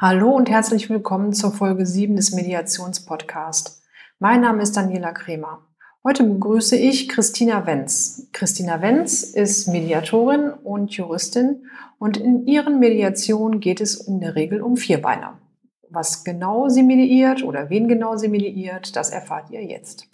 Hallo und herzlich willkommen zur Folge 7 des Mediationspodcasts. Mein Name ist Daniela Kremer. Heute begrüße ich Christina Wenz. Christina Wenz ist Mediatorin und Juristin und in ihren Mediationen geht es in der Regel um Vierbeiner. Was genau sie mediiert oder wen genau sie mediiert, das erfahrt ihr jetzt.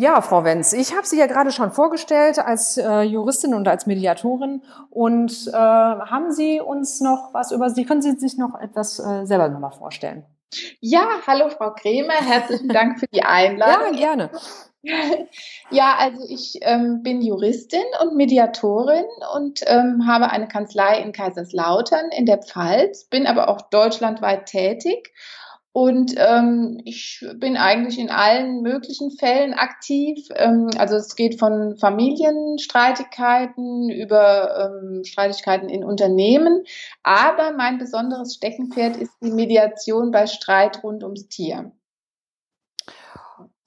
Ja, Frau Wenz, ich habe Sie ja gerade schon vorgestellt als äh, Juristin und als Mediatorin. Und äh, haben Sie uns noch was über Sie? Können Sie sich noch etwas äh, selber nochmal vorstellen? Ja, hallo Frau Kremer, herzlichen Dank für die Einladung. Ja, gerne. Ja, also ich ähm, bin Juristin und Mediatorin und ähm, habe eine Kanzlei in Kaiserslautern in der Pfalz, bin aber auch deutschlandweit tätig und ähm, ich bin eigentlich in allen möglichen Fällen aktiv. Ähm, also es geht von Familienstreitigkeiten über ähm, Streitigkeiten in Unternehmen. Aber mein besonderes Steckenpferd ist die Mediation bei Streit rund ums Tier.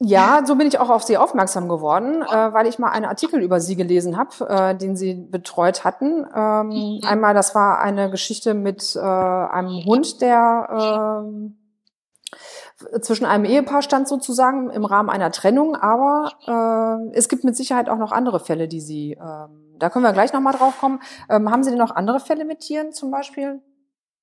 Ja, so bin ich auch auf Sie aufmerksam geworden, äh, weil ich mal einen Artikel über Sie gelesen habe, äh, den Sie betreut hatten. Ähm, mhm. Einmal, das war eine Geschichte mit äh, einem Hund, der äh, zwischen einem Ehepaar stand sozusagen im Rahmen einer Trennung, aber äh, es gibt mit Sicherheit auch noch andere Fälle, die Sie, ähm, da können wir gleich nochmal drauf kommen. Ähm, haben Sie denn noch andere Fälle mit Tieren zum Beispiel?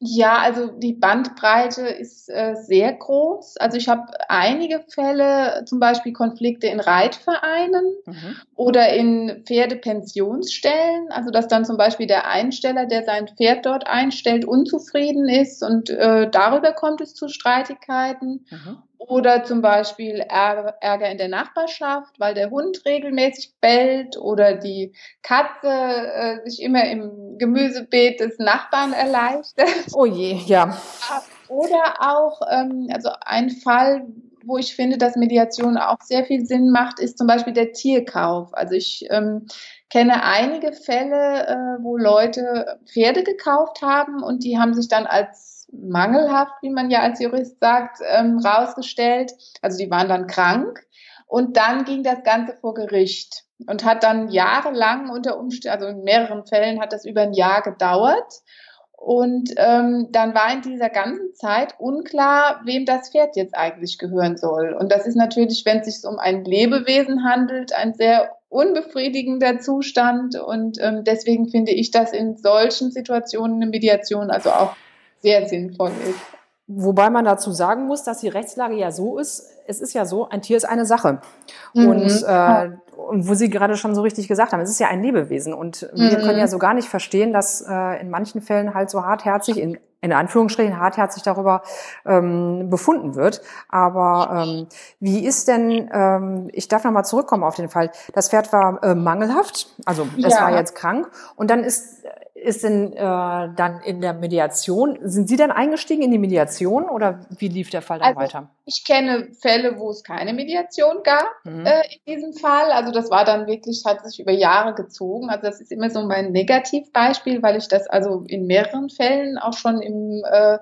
Ja, also die Bandbreite ist äh, sehr groß. Also ich habe einige Fälle, zum Beispiel Konflikte in Reitvereinen mhm. oder in Pferdepensionsstellen. Also dass dann zum Beispiel der Einsteller, der sein Pferd dort einstellt, unzufrieden ist und äh, darüber kommt es zu Streitigkeiten. Mhm. Oder zum Beispiel Ärger in der Nachbarschaft, weil der Hund regelmäßig bellt oder die Katze äh, sich immer im Gemüsebeet des Nachbarn erleichtert. Oh je, ja. Oder auch, ähm, also ein Fall, wo ich finde, dass Mediation auch sehr viel Sinn macht, ist zum Beispiel der Tierkauf. Also ich ähm, kenne einige Fälle, äh, wo Leute Pferde gekauft haben und die haben sich dann als mangelhaft, wie man ja als Jurist sagt, ähm, rausgestellt. Also die waren dann krank. Und dann ging das Ganze vor Gericht und hat dann jahrelang unter Umständen, also in mehreren Fällen hat das über ein Jahr gedauert. Und ähm, dann war in dieser ganzen Zeit unklar, wem das Pferd jetzt eigentlich gehören soll. Und das ist natürlich, wenn es sich um ein Lebewesen handelt, ein sehr unbefriedigender Zustand. Und ähm, deswegen finde ich das in solchen Situationen eine Mediation also auch sehr sinnvoll ist. Wobei man dazu sagen muss, dass die Rechtslage ja so ist, es ist ja so, ein Tier ist eine Sache. Mhm. Und, äh, und wo Sie gerade schon so richtig gesagt haben, es ist ja ein Lebewesen. Und mhm. wir können ja so gar nicht verstehen, dass äh, in manchen Fällen halt so hartherzig, in, in Anführungsstrichen hartherzig darüber ähm, befunden wird. Aber ähm, wie ist denn, ähm, ich darf nochmal zurückkommen auf den Fall, das Pferd war äh, mangelhaft, also es ja. war jetzt krank und dann ist ist denn äh, dann in der Mediation, sind Sie dann eingestiegen in die Mediation oder wie lief der Fall dann also, weiter? Ich kenne Fälle, wo es keine Mediation gab mhm. äh, in diesem Fall. Also das war dann wirklich, hat sich über Jahre gezogen. Also das ist immer so mein Negativbeispiel, weil ich das also in mehreren Fällen auch schon im äh,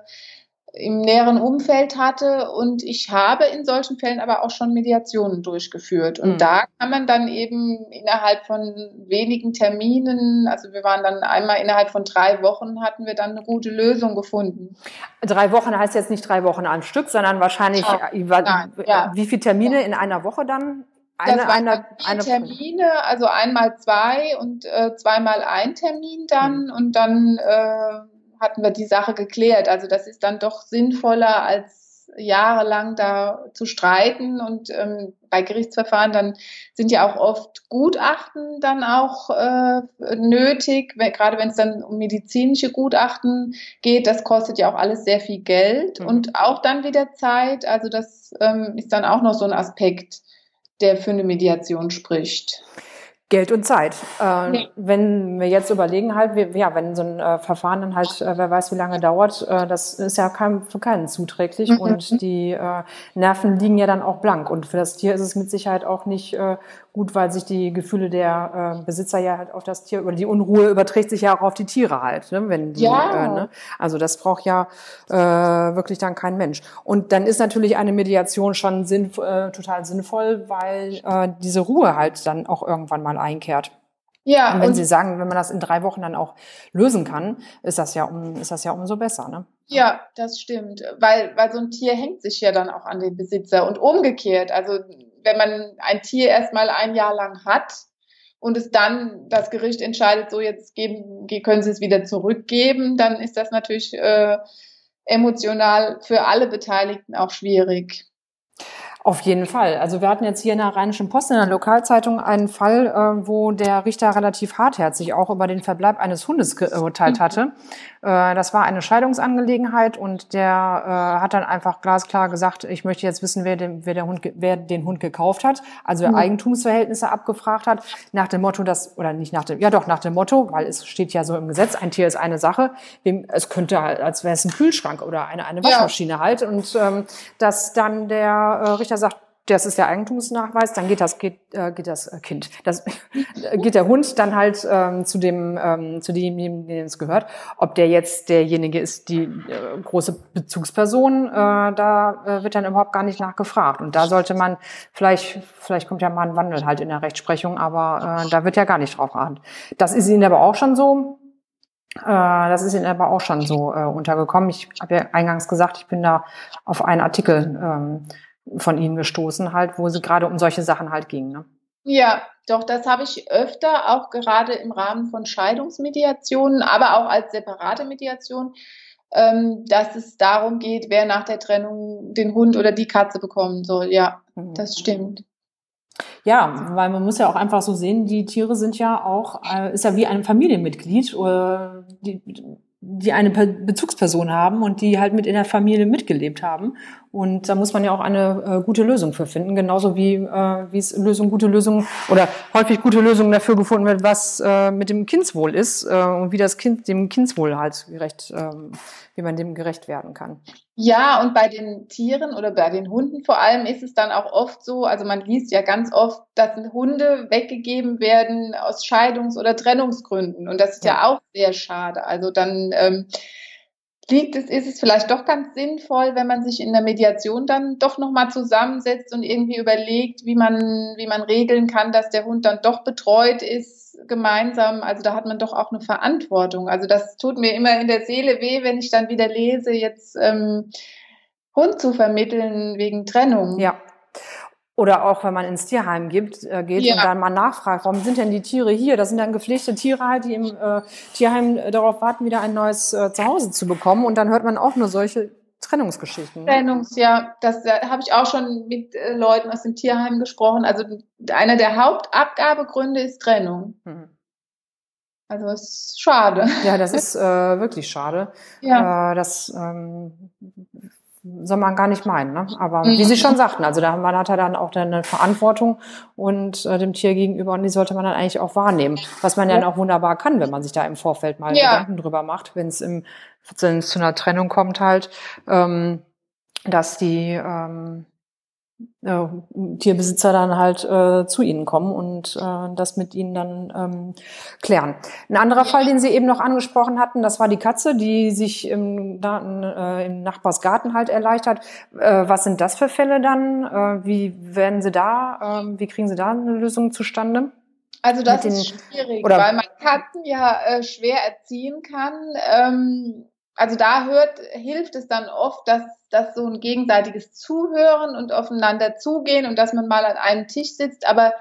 im näheren Umfeld hatte. Und ich habe in solchen Fällen aber auch schon Mediationen durchgeführt. Und mhm. da kann man dann eben innerhalb von wenigen Terminen, also wir waren dann einmal innerhalb von drei Wochen, hatten wir dann eine gute Lösung gefunden. Drei Wochen heißt jetzt nicht drei Wochen am Stück, sondern wahrscheinlich, ja. Nein, ja. wie viele Termine ja. in einer Woche dann? Eine, das waren eine, eine Termine, also einmal zwei und äh, zweimal ein Termin dann mhm. und dann äh, hatten wir die Sache geklärt. Also das ist dann doch sinnvoller, als jahrelang da zu streiten. Und ähm, bei Gerichtsverfahren dann sind ja auch oft Gutachten dann auch äh, nötig, wenn, gerade wenn es dann um medizinische Gutachten geht. Das kostet ja auch alles sehr viel Geld mhm. und auch dann wieder Zeit. Also das ähm, ist dann auch noch so ein Aspekt, der für eine Mediation spricht. Geld und Zeit. Äh, ja. Wenn wir jetzt überlegen halt, wir, ja, wenn so ein äh, Verfahren dann halt, äh, wer weiß wie lange dauert, äh, das ist ja kein, für keinen zuträglich mhm. und die äh, Nerven liegen ja dann auch blank und für das Tier ist es mit Sicherheit auch nicht äh, gut, weil sich die Gefühle der Besitzer ja halt auf das Tier oder die Unruhe überträgt sich ja auch auf die Tiere halt, ne? wenn die, ja. ne? also das braucht ja wirklich dann kein Mensch. Und dann ist natürlich eine Mediation schon sinn, äh, total sinnvoll, weil diese Ruhe halt dann auch irgendwann mal einkehrt. Ja. Und wenn und Sie sagen, wenn man das in drei Wochen dann auch lösen kann, ist das ja um, ist das ja umso besser, ne? Ja, das stimmt, weil weil so ein Tier hängt sich ja dann auch an den Besitzer und umgekehrt. Also wenn man ein Tier erstmal ein Jahr lang hat und es dann das Gericht entscheidet, so jetzt geben, können Sie es wieder zurückgeben, dann ist das natürlich äh, emotional für alle Beteiligten auch schwierig. Auf jeden Fall. Also wir hatten jetzt hier in der Rheinischen Post in der Lokalzeitung einen Fall, äh, wo der Richter relativ hartherzig auch über den Verbleib eines Hundes geurteilt hatte. Äh, das war eine Scheidungsangelegenheit und der äh, hat dann einfach glasklar gesagt, ich möchte jetzt wissen, wer den, wer der Hund, wer den Hund gekauft hat, also mhm. Eigentumsverhältnisse abgefragt hat, nach dem Motto, dass, oder nicht nach dem, ja doch nach dem Motto, weil es steht ja so im Gesetz, ein Tier ist eine Sache, es könnte, als wäre es ein Kühlschrank oder eine, eine Waschmaschine ja. halt und ähm, dass dann der äh, Richter sagt, das ist der Eigentumsnachweis, dann geht das geht, äh, geht das äh, Kind, das geht der Hund dann halt ähm, zu dem ähm, zu dem, dem es gehört. Ob der jetzt derjenige ist, die äh, große Bezugsperson, äh, da äh, wird dann überhaupt gar nicht nachgefragt. Und da sollte man vielleicht vielleicht kommt ja mal ein Wandel halt in der Rechtsprechung, aber äh, da wird ja gar nicht drauf geachtet. Das ist Ihnen aber auch schon so. Äh, das ist Ihnen aber auch schon so äh, untergekommen. Ich habe ja eingangs gesagt, ich bin da auf einen Artikel ähm, von Ihnen gestoßen, halt, wo sie gerade um solche Sachen halt ging. Ne? Ja, doch, das habe ich öfter, auch gerade im Rahmen von Scheidungsmediationen, aber auch als separate Mediation, ähm, dass es darum geht, wer nach der Trennung den Hund oder die Katze bekommen soll. Ja, mhm. das stimmt. Ja, weil man muss ja auch einfach so sehen, die Tiere sind ja auch, äh, ist ja wie ein Familienmitglied, oder die, die eine Bezugsperson haben und die halt mit in der Familie mitgelebt haben. Und da muss man ja auch eine äh, gute Lösung für finden, genauso wie äh, wie es Lösung, gute Lösungen oder häufig gute Lösungen dafür gefunden wird, was äh, mit dem Kindswohl ist äh, und wie das Kind dem Kindswohl halt gerecht, äh, wie man dem gerecht werden kann. Ja, und bei den Tieren oder bei den Hunden vor allem ist es dann auch oft so, also man liest ja ganz oft, dass Hunde weggegeben werden aus Scheidungs- oder Trennungsgründen. Und das ist ja, ja auch sehr schade. Also dann ähm, liegt es, ist es vielleicht doch ganz sinnvoll, wenn man sich in der Mediation dann doch nochmal zusammensetzt und irgendwie überlegt, wie man, wie man regeln kann, dass der Hund dann doch betreut ist gemeinsam. Also da hat man doch auch eine Verantwortung. Also das tut mir immer in der Seele weh, wenn ich dann wieder lese, jetzt ähm, Hund zu vermitteln wegen Trennung. Ja. Oder auch, wenn man ins Tierheim gibt, äh, geht ja. und dann mal nachfragt, warum sind denn die Tiere hier? Das sind dann gepflegte Tiere halt, die im äh, Tierheim äh, darauf warten, wieder ein neues äh, Zuhause zu bekommen. Und dann hört man auch nur solche Trennungsgeschichten. Ne? Trennungs, ja. Das äh, habe ich auch schon mit äh, Leuten aus dem Tierheim gesprochen. Also einer der Hauptabgabegründe ist Trennung. Mhm. Also es ist schade. Ja, das ist äh, wirklich schade. Ja. Äh, das ähm, soll man gar nicht meinen. Ne? Aber mhm. wie Sie schon sagten, also da man hat er dann auch eine Verantwortung und äh, dem Tier gegenüber und die sollte man dann eigentlich auch wahrnehmen. Was man ja, ja auch wunderbar kann, wenn man sich da im Vorfeld mal ja. Gedanken drüber macht, wenn es im wenn es zu einer Trennung kommt halt, ähm, dass die ähm, äh, Tierbesitzer dann halt äh, zu ihnen kommen und äh, das mit ihnen dann ähm, klären. Ein anderer Fall, den Sie eben noch angesprochen hatten, das war die Katze, die sich im, Daten, äh, im Nachbarsgarten halt erleichtert. Äh, was sind das für Fälle dann? Äh, wie werden Sie da, äh, wie kriegen Sie da eine Lösung zustande? Also das den, ist schwierig, weil man Katzen ja äh, schwer erziehen kann. Ähm, also da hört, hilft es dann oft, dass, dass so ein gegenseitiges Zuhören und aufeinander zugehen und dass man mal an einem Tisch sitzt, aber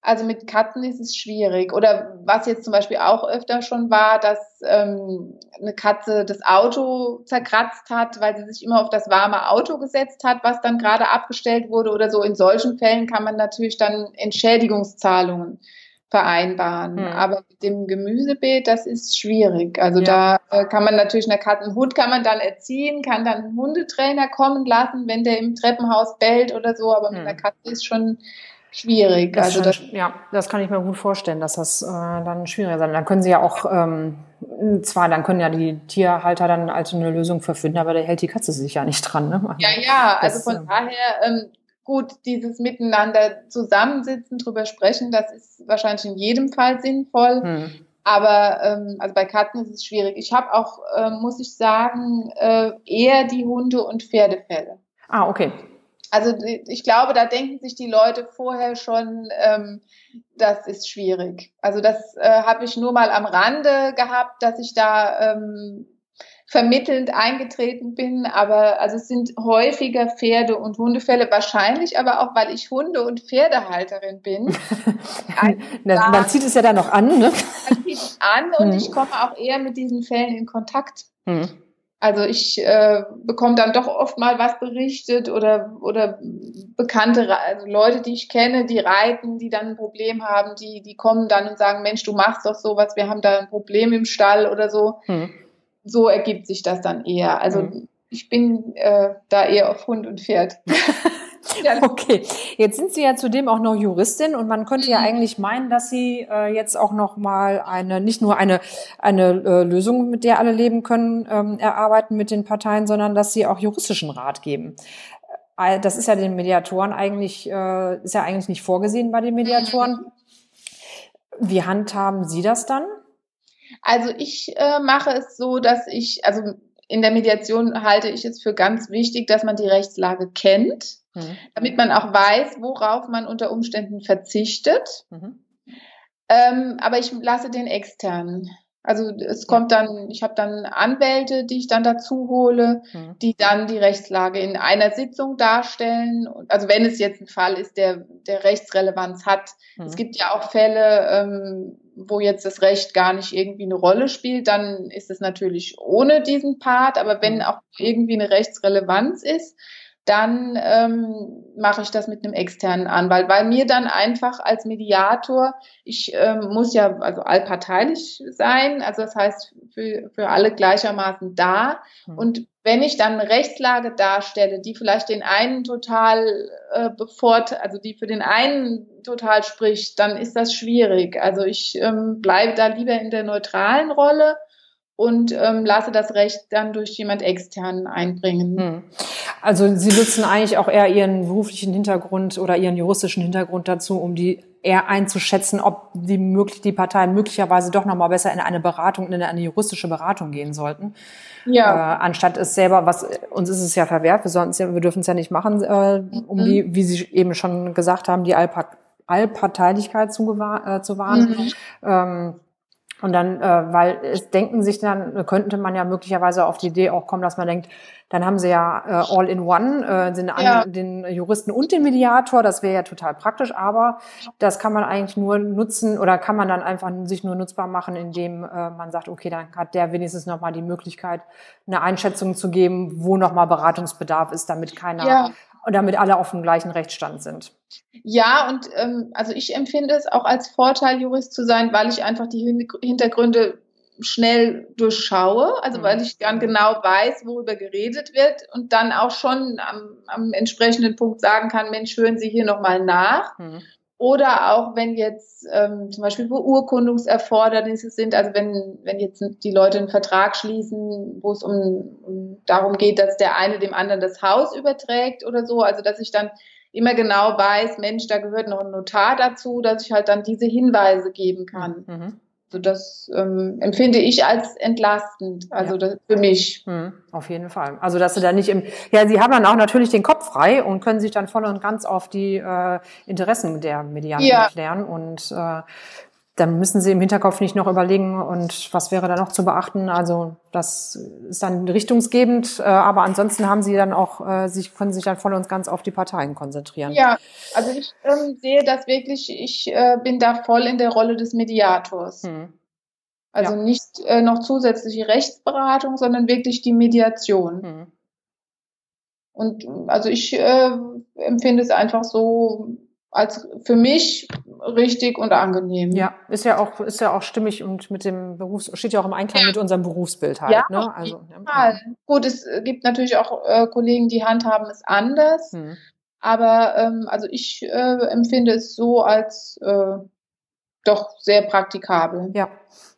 also mit Katzen ist es schwierig. Oder was jetzt zum Beispiel auch öfter schon war, dass ähm, eine Katze das Auto zerkratzt hat, weil sie sich immer auf das warme Auto gesetzt hat, was dann gerade abgestellt wurde oder so. In solchen Fällen kann man natürlich dann Entschädigungszahlungen vereinbaren. Mhm. Aber mit dem Gemüsebeet, das ist schwierig. Also ja. da äh, kann man natürlich eine Katze, einen Hund kann man dann erziehen, kann dann einen Hundetrainer kommen lassen, wenn der im Treppenhaus bellt oder so, aber mhm. mit einer Katze ist schon schwierig. Das also schon, das, ja, das kann ich mir gut vorstellen, dass das äh, dann schwieriger sein. Dann können sie ja auch ähm, zwar, dann können ja die Tierhalter dann also eine Lösung verfinden, aber da hält die Katze sich ja nicht dran. Ne? Ja, ja. Also von ähm, daher ähm, gut, dieses Miteinander zusammensitzen, drüber sprechen, das ist wahrscheinlich in jedem Fall sinnvoll. Hm. Aber ähm, also bei Katzen ist es schwierig. Ich habe auch, äh, muss ich sagen, äh, eher die Hunde- und Pferdefälle. Ah, okay. Also ich glaube, da denken sich die Leute vorher schon, ähm, das ist schwierig. Also das äh, habe ich nur mal am Rande gehabt, dass ich da ähm, vermittelnd eingetreten bin, aber also es sind häufiger Pferde- und Hundefälle, wahrscheinlich aber auch, weil ich Hunde- und Pferdehalterin bin. man, man zieht es ja da noch an, ne? Man zieht es an und hm. ich komme auch eher mit diesen Fällen in Kontakt. Hm. Also ich äh, bekomme dann doch oft mal was berichtet oder oder bekannte also Leute, die ich kenne, die reiten, die dann ein Problem haben, die die kommen dann und sagen, Mensch, du machst doch sowas, wir haben da ein Problem im Stall oder so. Hm. So ergibt sich das dann eher. Also hm. ich bin äh, da eher auf Hund und Pferd. Okay, jetzt sind Sie ja zudem auch noch Juristin und man könnte ja mhm. eigentlich meinen, dass Sie äh, jetzt auch noch mal eine nicht nur eine eine äh, Lösung, mit der alle leben können, ähm, erarbeiten mit den Parteien, sondern dass Sie auch juristischen Rat geben. Äh, das ist ja den Mediatoren eigentlich äh, ist ja eigentlich nicht vorgesehen bei den Mediatoren. Mhm. Wie handhaben Sie das dann? Also ich äh, mache es so, dass ich also in der Mediation halte ich es für ganz wichtig, dass man die Rechtslage kennt mhm. damit man auch weiß, worauf man unter Umständen verzichtet. Mhm. Ähm, aber ich lasse den externen. Also es kommt dann, ich habe dann Anwälte, die ich dann dazu hole, die dann die Rechtslage in einer Sitzung darstellen. Also wenn es jetzt ein Fall ist, der, der Rechtsrelevanz hat. Mhm. Es gibt ja auch Fälle, ähm, wo jetzt das Recht gar nicht irgendwie eine Rolle spielt, dann ist es natürlich ohne diesen Part. Aber wenn auch irgendwie eine Rechtsrelevanz ist, dann ähm, mache ich das mit einem externen Anwalt, weil mir dann einfach als Mediator, ich ähm, muss ja also allparteilich sein, also das heißt für, für alle gleichermaßen da. Mhm. Und wenn ich dann eine Rechtslage darstelle, die vielleicht den einen total äh, befort, also die für den einen total spricht, dann ist das schwierig. Also ich ähm, bleibe da lieber in der neutralen Rolle und ähm, lasse das Recht dann durch jemand externen einbringen. Hm. Also Sie nutzen eigentlich auch eher Ihren beruflichen Hintergrund oder Ihren juristischen Hintergrund dazu, um die eher einzuschätzen, ob die, möglich, die Parteien möglicherweise doch nochmal besser in eine Beratung, in eine juristische Beratung gehen sollten. Ja. Äh, anstatt es selber, was uns ist es ja verwehrt, wir, ja, wir dürfen es ja nicht machen, äh, um mhm. die, wie Sie eben schon gesagt haben, die Allpart Allparteilichkeit zu, äh, zu wahren. Mhm. Ähm, und dann, äh, weil es denken sich dann, könnte man ja möglicherweise auf die Idee auch kommen, dass man denkt, dann haben sie ja äh, all in one, äh, den, ja. den Juristen und den Mediator, das wäre ja total praktisch, aber das kann man eigentlich nur nutzen oder kann man dann einfach sich nur nutzbar machen, indem äh, man sagt, okay, dann hat der wenigstens nochmal die Möglichkeit, eine Einschätzung zu geben, wo nochmal Beratungsbedarf ist, damit keiner ja und damit alle auf dem gleichen Rechtsstand sind. Ja, und ähm, also ich empfinde es auch als Vorteil, Jurist zu sein, weil ich einfach die Hintergründe schnell durchschaue, also mhm. weil ich dann genau weiß, worüber geredet wird und dann auch schon am, am entsprechenden Punkt sagen kann, Mensch, hören Sie hier nochmal nach. Mhm. Oder auch wenn jetzt ähm, zum Beispiel Beurkundungserfordernisse sind, also wenn, wenn jetzt die Leute einen Vertrag schließen, wo es um, um darum geht, dass der eine dem anderen das Haus überträgt oder so, also dass ich dann immer genau weiß, Mensch, da gehört noch ein Notar dazu, dass ich halt dann diese Hinweise geben kann. Mhm. Also das ähm, empfinde ich als entlastend, also ja. das für mich. Mhm, auf jeden Fall. Also dass sie da nicht im, ja, sie haben dann auch natürlich den Kopf frei und können sich dann voll und ganz auf die äh, Interessen der Medianten ja. erklären und äh, dann müssen Sie im Hinterkopf nicht noch überlegen, und was wäre da noch zu beachten. Also das ist dann richtungsgebend, äh, aber ansonsten haben Sie dann auch, äh, sich, können sich dann voll und ganz auf die Parteien konzentrieren. Ja, also ich ähm, sehe das wirklich, ich äh, bin da voll in der Rolle des Mediators. Hm. Also ja. nicht äh, noch zusätzliche Rechtsberatung, sondern wirklich die Mediation. Hm. Und also ich äh, empfinde es einfach so als für mich richtig und angenehm. Ja, ist ja auch ist ja auch stimmig und mit dem Berufs steht ja auch im Einklang ja. mit unserem Berufsbild halt. Ja, ne? also, ja. Gut, es gibt natürlich auch äh, Kollegen, die handhaben es anders. Hm. Aber ähm, also ich äh, empfinde es so als äh, doch sehr praktikabel. Ja,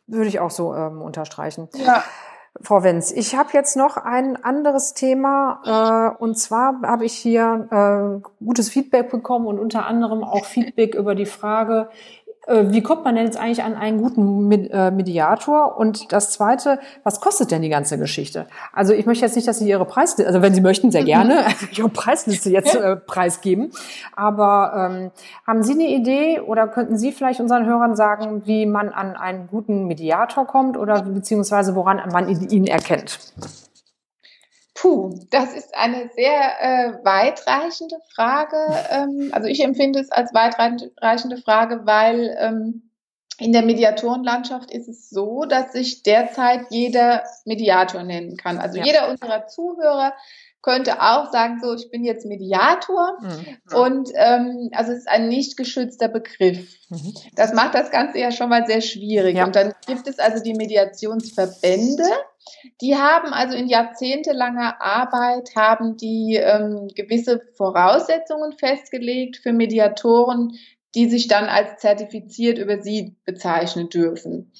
würde ich auch so ähm, unterstreichen. Ja. Frau Wenz, ich habe jetzt noch ein anderes Thema äh, und zwar habe ich hier äh, gutes Feedback bekommen und unter anderem auch Feedback über die Frage, wie kommt man denn jetzt eigentlich an einen guten äh, Mediator? Und das Zweite, was kostet denn die ganze Geschichte? Also ich möchte jetzt nicht, dass Sie Ihre Preisliste, also wenn Sie möchten, sehr gerne, also Ihre Preisliste jetzt äh, preisgeben. Aber ähm, haben Sie eine Idee oder könnten Sie vielleicht unseren Hörern sagen, wie man an einen guten Mediator kommt oder beziehungsweise woran man ihn erkennt? Puh, das ist eine sehr äh, weitreichende Frage. Ähm, also ich empfinde es als weitreichende Frage, weil ähm, in der Mediatorenlandschaft ist es so, dass sich derzeit jeder Mediator nennen kann. Also ja. jeder unserer Zuhörer könnte auch sagen, so, ich bin jetzt Mediator. Mhm. Und ähm, also es ist ein nicht geschützter Begriff. Mhm. Das macht das Ganze ja schon mal sehr schwierig. Ja. Und dann gibt es also die Mediationsverbände. Die haben also in jahrzehntelanger Arbeit haben die ähm, gewisse Voraussetzungen festgelegt für Mediatoren, die sich dann als zertifiziert über sie bezeichnen dürfen.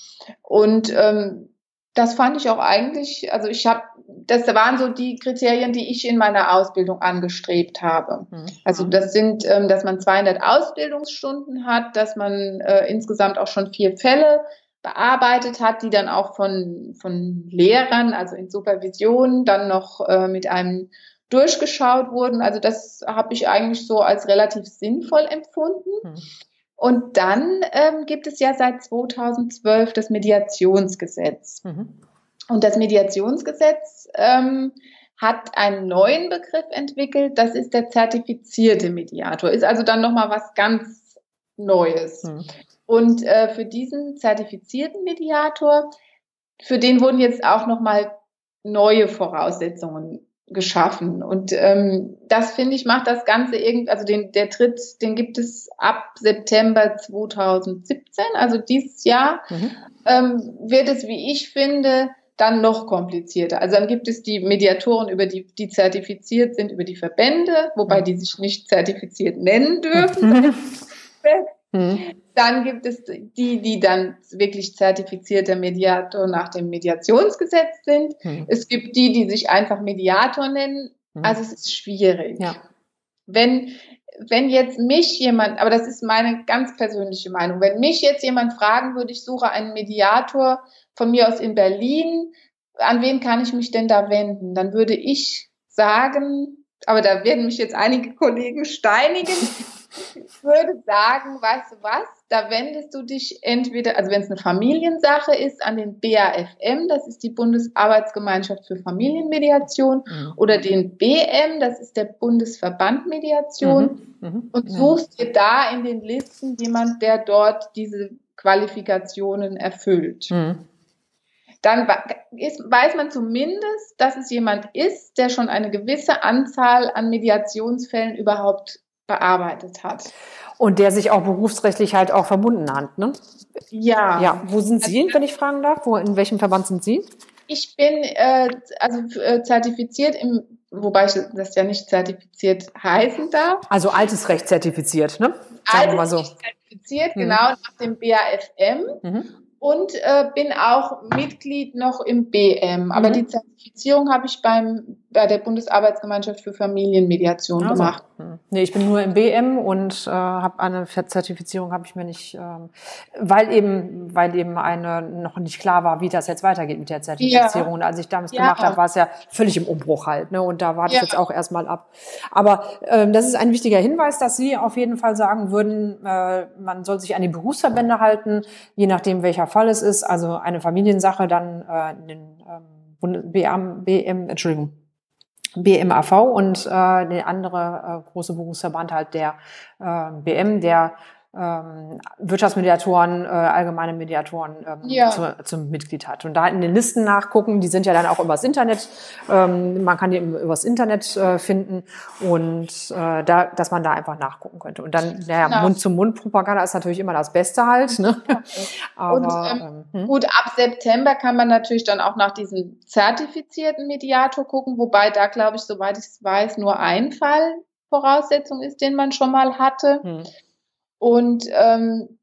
Und ähm, das fand ich auch eigentlich, also ich habe, das waren so die Kriterien, die ich in meiner Ausbildung angestrebt habe. Mhm. Also das sind, ähm, dass man 200 Ausbildungsstunden hat, dass man äh, insgesamt auch schon vier Fälle bearbeitet hat, die dann auch von, von Lehrern, also in Supervision, dann noch äh, mit einem durchgeschaut wurden. Also das habe ich eigentlich so als relativ sinnvoll empfunden. Mhm. Und dann ähm, gibt es ja seit 2012 das Mediationsgesetz. Mhm. Und das Mediationsgesetz ähm, hat einen neuen Begriff entwickelt, das ist der zertifizierte Mediator. Ist also dann nochmal was ganz Neues. Mhm. Und äh, für diesen zertifizierten Mediator, für den wurden jetzt auch nochmal neue Voraussetzungen geschaffen. Und ähm, das finde ich macht das Ganze irgendwie, also den, der Tritt, den gibt es ab September 2017, also dieses Jahr, mhm. ähm, wird es, wie ich finde, dann noch komplizierter. Also dann gibt es die Mediatoren, über die, die zertifiziert sind, über die Verbände, wobei mhm. die sich nicht zertifiziert nennen dürfen. Mhm. Dann gibt es die, die dann wirklich zertifizierter Mediator nach dem Mediationsgesetz sind. Mhm. Es gibt die, die sich einfach Mediator nennen. Mhm. Also es ist schwierig. Ja. Wenn, wenn jetzt mich jemand, aber das ist meine ganz persönliche Meinung, wenn mich jetzt jemand fragen würde, ich suche einen Mediator von mir aus in Berlin, an wen kann ich mich denn da wenden? Dann würde ich sagen, aber da werden mich jetzt einige Kollegen steinigen. Ich würde sagen, weißt du was? Da wendest du dich entweder, also wenn es eine Familiensache ist, an den BAFM, das ist die Bundesarbeitsgemeinschaft für Familienmediation, mhm. oder den BM, das ist der Bundesverband Mediation, mhm. Mhm. und suchst dir da in den Listen jemand, der dort diese Qualifikationen erfüllt. Mhm. Dann ist, weiß man zumindest, dass es jemand ist, der schon eine gewisse Anzahl an Mediationsfällen überhaupt bearbeitet hat. Und der sich auch berufsrechtlich halt auch verbunden hat, ne? Ja. Ja. Wo sind Sie, also, wenn ich fragen darf? Wo, in welchem Verband sind Sie? Ich bin äh, also äh, zertifiziert im, wobei ich das ja nicht zertifiziert heißen darf. Also altes Recht zertifiziert, ne? Sagen wir mal so. Recht zertifiziert, mhm. genau, nach dem BAFM. Mhm und äh, bin auch Mitglied noch im BM. Aber mhm. die Zertifizierung habe ich beim, bei der Bundesarbeitsgemeinschaft für Familienmediation also. gemacht. Nee, ich bin nur im BM und äh, habe eine Zertifizierung habe ich mir nicht, ähm, weil eben, weil eben eine noch nicht klar war, wie das jetzt weitergeht mit der Zertifizierung. Ja. Und als ich damals ja. gemacht habe, war es ja völlig im Umbruch halt. Ne? Und da warte ja. ich jetzt auch erstmal ab. Aber ähm, das ist ein wichtiger Hinweis, dass Sie auf jeden Fall sagen würden, äh, man soll sich an die Berufsverbände halten, je nachdem welcher Fall es ist. Also eine Familiensache dann äh, den ähm, BM, BM, Entschuldigung, BMAV und äh, der andere äh, große Berufsverband halt der äh, BM, der ähm, Wirtschaftsmediatoren, äh, allgemeine Mediatoren ähm, ja. zu, zum Mitglied hat. Und da in den Listen nachgucken, die sind ja dann auch übers Internet, ähm, man kann die übers Internet äh, finden und äh, da, dass man da einfach nachgucken könnte. Und dann, naja, genau. Mund-zu-Mund-Propaganda ist natürlich immer das Beste halt. Ne? Aber, und ähm, hm? gut, ab September kann man natürlich dann auch nach diesem zertifizierten Mediator gucken, wobei da, glaube ich, soweit ich es weiß, nur ein Fall Grundvoraussetzung ist, den man schon mal hatte. Hm. Und ähm,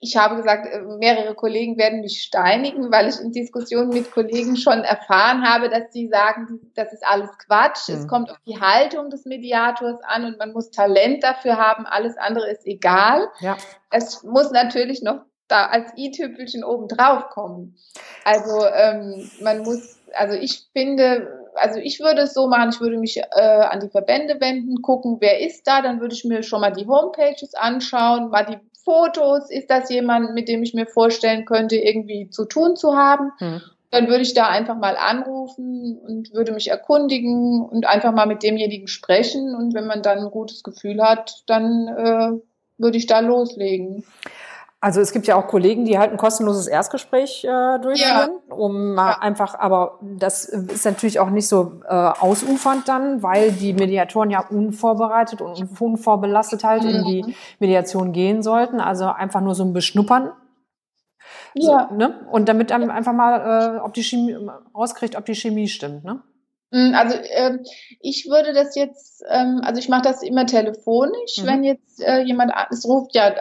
ich habe gesagt, äh, mehrere Kollegen werden mich steinigen, weil ich in Diskussionen mit Kollegen schon erfahren habe, dass sie sagen, das ist alles Quatsch. Mhm. Es kommt auf die Haltung des Mediators an und man muss Talent dafür haben. Alles andere ist egal. Ja. Es muss natürlich noch da als i-Tüpfelchen oben drauf kommen. Also ähm, man muss, also ich finde, also ich würde es so machen, ich würde mich äh, an die Verbände wenden, gucken, wer ist da, dann würde ich mir schon mal die Homepages anschauen, mal die Fotos, ist das jemand, mit dem ich mir vorstellen könnte, irgendwie zu tun zu haben? Hm. Dann würde ich da einfach mal anrufen und würde mich erkundigen und einfach mal mit demjenigen sprechen. Und wenn man dann ein gutes Gefühl hat, dann äh, würde ich da loslegen. Also es gibt ja auch Kollegen, die halt ein kostenloses Erstgespräch äh, durchführen, ja. um mal ja. einfach, aber das ist natürlich auch nicht so äh, ausufernd dann, weil die Mediatoren ja unvorbereitet und unvorbelastet halt mhm. in die mhm. Mediation gehen sollten. Also einfach nur so ein Beschnuppern. Ja. So, ne? Und damit dann einfach mal, äh, ob die Chemie rauskriegt, ob die Chemie stimmt, ne? Mhm, also äh, ich würde das jetzt, ähm, also ich mache das immer telefonisch, mhm. wenn jetzt äh, jemand, es ruft ja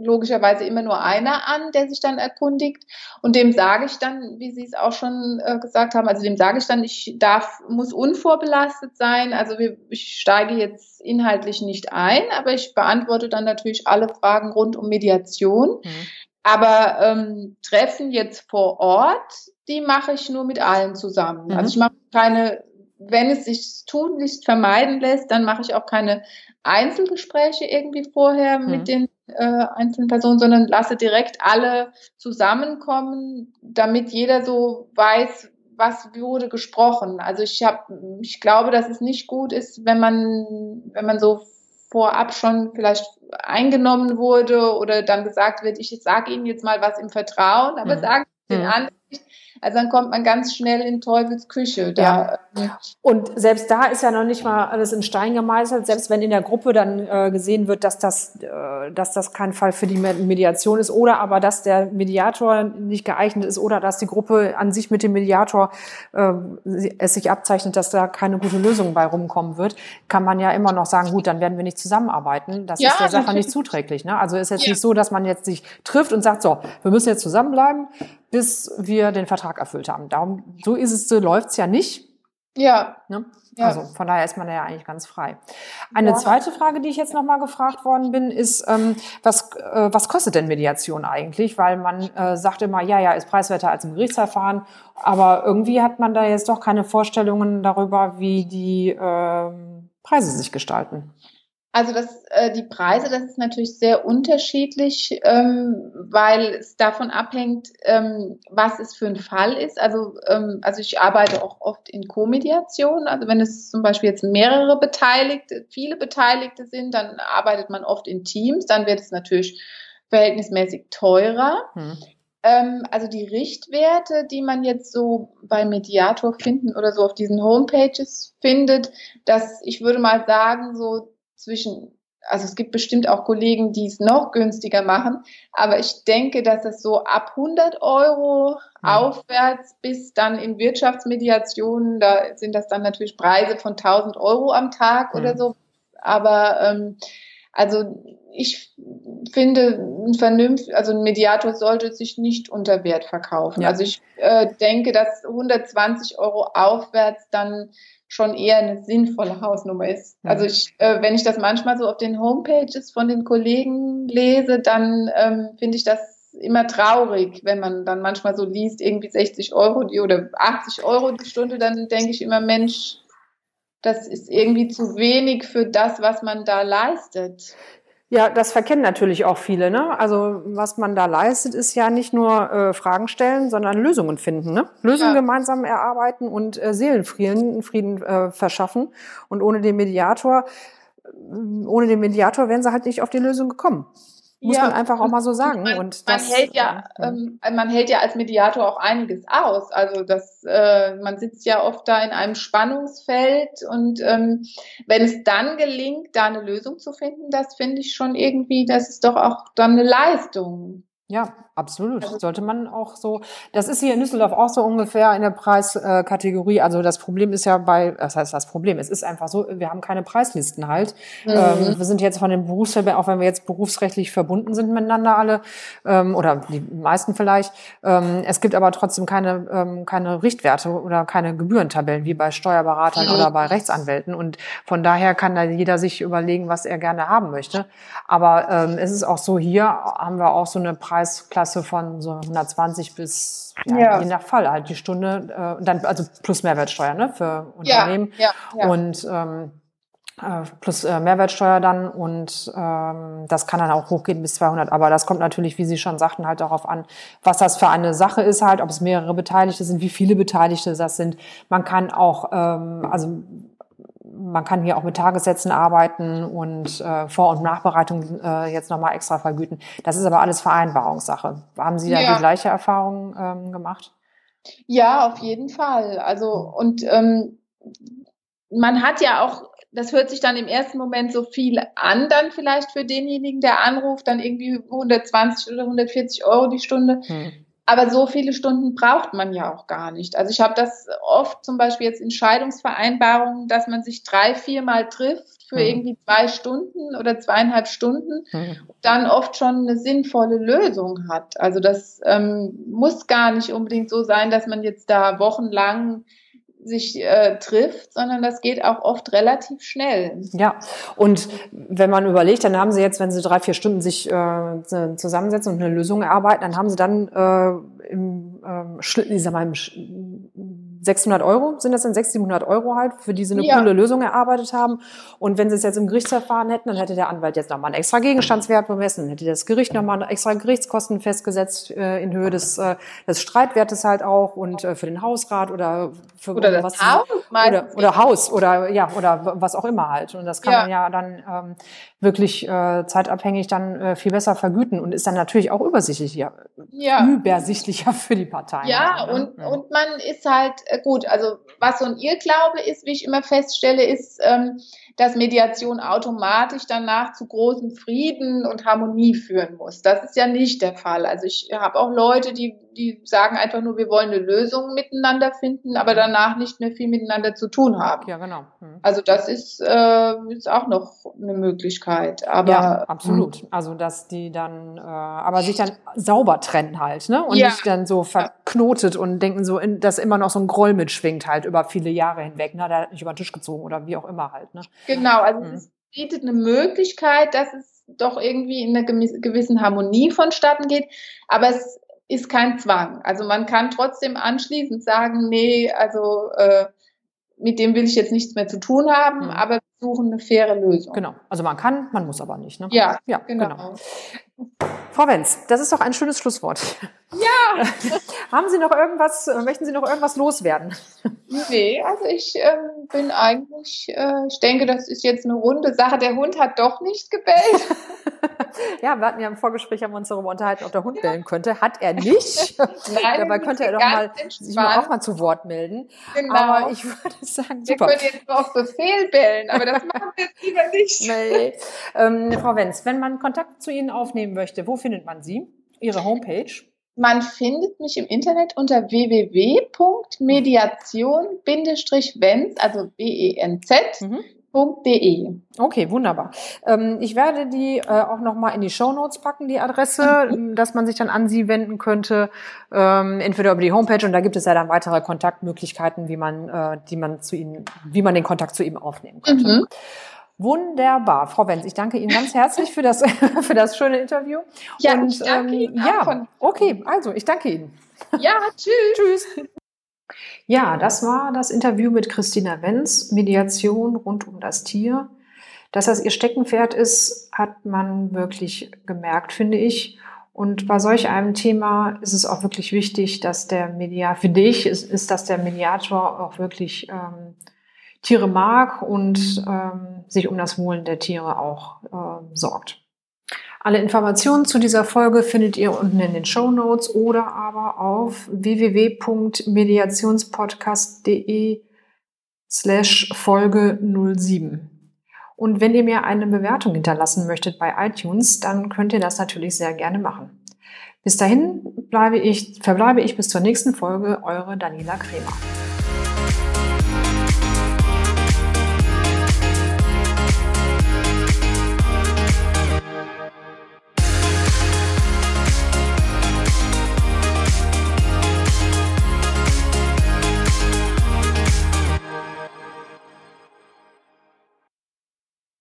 logischerweise immer nur einer an, der sich dann erkundigt. Und dem sage ich dann, wie Sie es auch schon äh, gesagt haben, also dem sage ich dann, ich darf, muss unvorbelastet sein. Also wir, ich steige jetzt inhaltlich nicht ein, aber ich beantworte dann natürlich alle Fragen rund um Mediation. Mhm. Aber ähm, Treffen jetzt vor Ort, die mache ich nur mit allen zusammen. Mhm. Also ich mache keine, wenn es sich tunlichst vermeiden lässt, dann mache ich auch keine Einzelgespräche irgendwie vorher mhm. mit den äh, einzelnen Personen, sondern lasse direkt alle zusammenkommen, damit jeder so weiß, was wurde gesprochen. Also ich habe, ich glaube, dass es nicht gut ist, wenn man, wenn man so vorab schon vielleicht eingenommen wurde oder dann gesagt wird, ich sage Ihnen jetzt mal was im Vertrauen, aber mhm. sagen Sie den anderen nicht also dann kommt man ganz schnell in Teufels Küche. Da, ja. Und selbst da ist ja noch nicht mal alles in Stein gemeißelt. Selbst wenn in der Gruppe dann äh, gesehen wird, dass das, äh, dass das kein Fall für die Mediation ist oder aber dass der Mediator nicht geeignet ist oder dass die Gruppe an sich mit dem Mediator äh, es sich abzeichnet, dass da keine gute Lösung bei rumkommen wird, kann man ja immer noch sagen, gut, dann werden wir nicht zusammenarbeiten. Das ja, ist der Sache nicht zuträglich. Ne? Also ist jetzt ja. nicht so, dass man jetzt sich trifft und sagt, so, wir müssen jetzt zusammenbleiben bis wir den Vertrag erfüllt haben. Darum, so ist es, so läuft's ja nicht. Ja. Ne? ja. Also von daher ist man ja eigentlich ganz frei. Eine ja. zweite Frage, die ich jetzt nochmal gefragt worden bin, ist, ähm, was, äh, was kostet denn Mediation eigentlich? Weil man äh, sagt immer, ja, ja, ist preiswerter als im Gerichtsverfahren, aber irgendwie hat man da jetzt doch keine Vorstellungen darüber, wie die äh, Preise sich gestalten. Also das, äh, die Preise, das ist natürlich sehr unterschiedlich, ähm, weil es davon abhängt, ähm, was es für ein Fall ist. Also, ähm, also ich arbeite auch oft in Co-Mediation. Also wenn es zum Beispiel jetzt mehrere Beteiligte, viele Beteiligte sind, dann arbeitet man oft in Teams. Dann wird es natürlich verhältnismäßig teurer. Hm. Ähm, also die Richtwerte, die man jetzt so bei Mediator finden oder so auf diesen Homepages findet, dass ich würde mal sagen, so zwischen, also es gibt bestimmt auch Kollegen, die es noch günstiger machen, aber ich denke, dass es so ab 100 Euro mhm. aufwärts bis dann in Wirtschaftsmediationen, da sind das dann natürlich Preise von 1000 Euro am Tag mhm. oder so, aber ähm, also ich finde, ein vernünftig, also ein Mediator sollte sich nicht unter Wert verkaufen. Ja. Also ich äh, denke, dass 120 Euro aufwärts dann schon eher eine sinnvolle Hausnummer ist. Also ich, äh, wenn ich das manchmal so auf den Homepages von den Kollegen lese, dann ähm, finde ich das immer traurig, wenn man dann manchmal so liest, irgendwie 60 Euro die, oder 80 Euro die Stunde, dann denke ich immer, Mensch, das ist irgendwie zu wenig für das, was man da leistet. Ja, das verkennen natürlich auch viele. Ne? Also was man da leistet, ist ja nicht nur äh, Fragen stellen, sondern Lösungen finden. Ne? Lösungen ja. gemeinsam erarbeiten und äh, Seelenfrieden Frieden, äh, verschaffen. Und ohne den Mediator, äh, ohne den Mediator wären sie halt nicht auf die Lösung gekommen. Muss ja, man einfach auch mal so sagen. Man, und das, man hält ja, ähm, man hält ja als Mediator auch einiges aus. Also das, äh, man sitzt ja oft da in einem Spannungsfeld und ähm, wenn es dann gelingt, da eine Lösung zu finden, das finde ich schon irgendwie, das ist doch auch dann eine Leistung. Ja, absolut. Also, Sollte man auch so, das ist hier in Düsseldorf auch so ungefähr in der Preiskategorie. Also das Problem ist ja bei, das heißt das Problem, es ist einfach so, wir haben keine Preislisten halt. Mhm. Ähm, wir sind jetzt von den Berufsverbänden, auch wenn wir jetzt berufsrechtlich verbunden sind miteinander alle, ähm, oder die meisten vielleicht, ähm, es gibt aber trotzdem keine, ähm, keine Richtwerte oder keine Gebührentabellen wie bei Steuerberatern mhm. oder bei Rechtsanwälten. Und von daher kann da jeder sich überlegen, was er gerne haben möchte. Aber ähm, es ist auch so, hier haben wir auch so eine Preisklasse von so 120 bis, ja, ja. je nach Fall halt die Stunde, äh, dann also plus Mehrwertsteuer ne, für Unternehmen. Ja, ja, ja. Und ähm, äh, plus äh, Mehrwertsteuer dann und ähm, das kann dann auch hochgehen bis 200. Aber das kommt natürlich, wie Sie schon sagten, halt darauf an, was das für eine Sache ist halt, ob es mehrere Beteiligte sind, wie viele Beteiligte das sind. Man kann auch, ähm, also man kann hier auch mit Tagessätzen arbeiten und äh, Vor- und Nachbereitung äh, jetzt nochmal extra vergüten. Das ist aber alles Vereinbarungssache. Haben Sie da ja. die gleiche Erfahrung ähm, gemacht? Ja, auf jeden Fall. Also und ähm, man hat ja auch, das hört sich dann im ersten Moment so viel an, dann vielleicht für denjenigen, der anruft, dann irgendwie 120 oder 140 Euro die Stunde. Hm. Aber so viele Stunden braucht man ja auch gar nicht. Also ich habe das oft zum Beispiel jetzt in Scheidungsvereinbarungen, dass man sich drei, viermal trifft für mhm. irgendwie zwei Stunden oder zweieinhalb Stunden, mhm. dann oft schon eine sinnvolle Lösung hat. Also das ähm, muss gar nicht unbedingt so sein, dass man jetzt da wochenlang sich äh, trifft, sondern das geht auch oft relativ schnell. Ja, und wenn man überlegt, dann haben sie jetzt, wenn sie drei, vier Stunden sich äh, zusammensetzen und eine Lösung erarbeiten, dann haben sie dann äh, im, ähm, ich sag mal, im 600 Euro, sind das dann 600, 700 Euro halt, für die sie eine ja. coole Lösung erarbeitet haben. Und wenn sie es jetzt im Gerichtsverfahren hätten, dann hätte der Anwalt jetzt nochmal einen extra Gegenstandswert bemessen, dann hätte das Gericht nochmal extra Gerichtskosten festgesetzt äh, in Höhe des, äh, des Streitwertes halt auch und äh, für den Hausrat oder für oder was Haus, oder, oder Haus oder ja oder was auch immer halt. Und das kann ja. man ja dann ähm, wirklich äh, zeitabhängig dann äh, viel besser vergüten und ist dann natürlich auch übersichtlicher, ja. übersichtlicher für die Parteien. Ja, ne? und, ja. und man ist halt äh, gut, also was so ein Irrglaube ist, wie ich immer feststelle, ist, ähm, dass Mediation automatisch danach zu großem Frieden und Harmonie führen muss. Das ist ja nicht der Fall. Also ich habe auch Leute, die, die sagen einfach nur, wir wollen eine Lösung miteinander finden, aber danach nicht mehr viel miteinander zu tun haben. Ja, genau. Mhm. Also das ist, äh, ist auch noch eine Möglichkeit. Aber, ja, absolut. Hm. Also dass die dann, äh, aber sich dann sauber trennen halt, ne? Und ja. nicht dann so verknotet und denken so, in, dass immer noch so ein Groll mitschwingt halt über viele Jahre hinweg. Ne? Der hat nicht über den Tisch gezogen oder wie auch immer halt. Ne? Genau, also mhm. es bietet eine Möglichkeit, dass es doch irgendwie in einer gewissen Harmonie vonstatten geht, aber es ist kein Zwang. Also man kann trotzdem anschließend sagen, nee, also äh, mit dem will ich jetzt nichts mehr zu tun haben, mhm. aber suchen eine faire Lösung. Genau. Also man kann, man muss aber nicht. Ne? Ja, ja, genau. genau. Frau Wenz, das ist doch ein schönes Schlusswort. Ja. Haben Sie noch irgendwas, möchten Sie noch irgendwas loswerden? Nee, also ich ähm, bin eigentlich, äh, ich denke, das ist jetzt eine runde Sache. Der Hund hat doch nicht gebellt. ja, wir hatten ja im Vorgespräch haben wir uns darüber unterhalten, ob der Hund ja. bellen könnte. Hat er nicht. Nein, Dabei könnte er doch mal sich mal auch mal zu Wort melden. Genau. Aber ich würde sagen, super. Wir können jetzt auf Befehl bellen, aber das machen wir jetzt lieber nicht. Nee. Ähm, Frau Wenz, wenn man Kontakt zu Ihnen aufnehmen möchte, wo findet man Sie? Ihre Homepage? Man findet mich im Internet unter www.mediation-wenz, also B-E-N-Z, mhm. Okay, wunderbar. Ähm, ich werde die äh, auch nochmal in die Show Notes packen, die Adresse, mhm. dass man sich dann an Sie wenden könnte, ähm, entweder über die Homepage und da gibt es ja dann weitere Kontaktmöglichkeiten, wie man, äh, die man zu Ihnen, wie man den Kontakt zu ihm aufnehmen könnte. Mhm. Wunderbar, Frau Wenz, ich danke Ihnen ganz herzlich für das, für das schöne Interview. Ja, und, ich danke ähm, Ihnen ja, okay, also ich danke Ihnen. Ja, tschüss. tschüss. Ja, das war das Interview mit Christina Wenz, Mediation rund um das Tier. Dass das ihr Steckenpferd ist, hat man wirklich gemerkt, finde ich. Und bei solch einem Thema ist es auch wirklich wichtig, dass der Mediator, für dich ist, ist, dass der Mediator auch wirklich ähm, Tiere mag und ähm, sich um das Wohlen der Tiere auch ähm, sorgt. Alle Informationen zu dieser Folge findet ihr unten in den Show Notes oder aber auf www.mediationspodcast.de slash Folge 07. Und wenn ihr mir eine Bewertung hinterlassen möchtet bei iTunes, dann könnt ihr das natürlich sehr gerne machen. Bis dahin ich, verbleibe ich bis zur nächsten Folge, eure Daniela Kremer.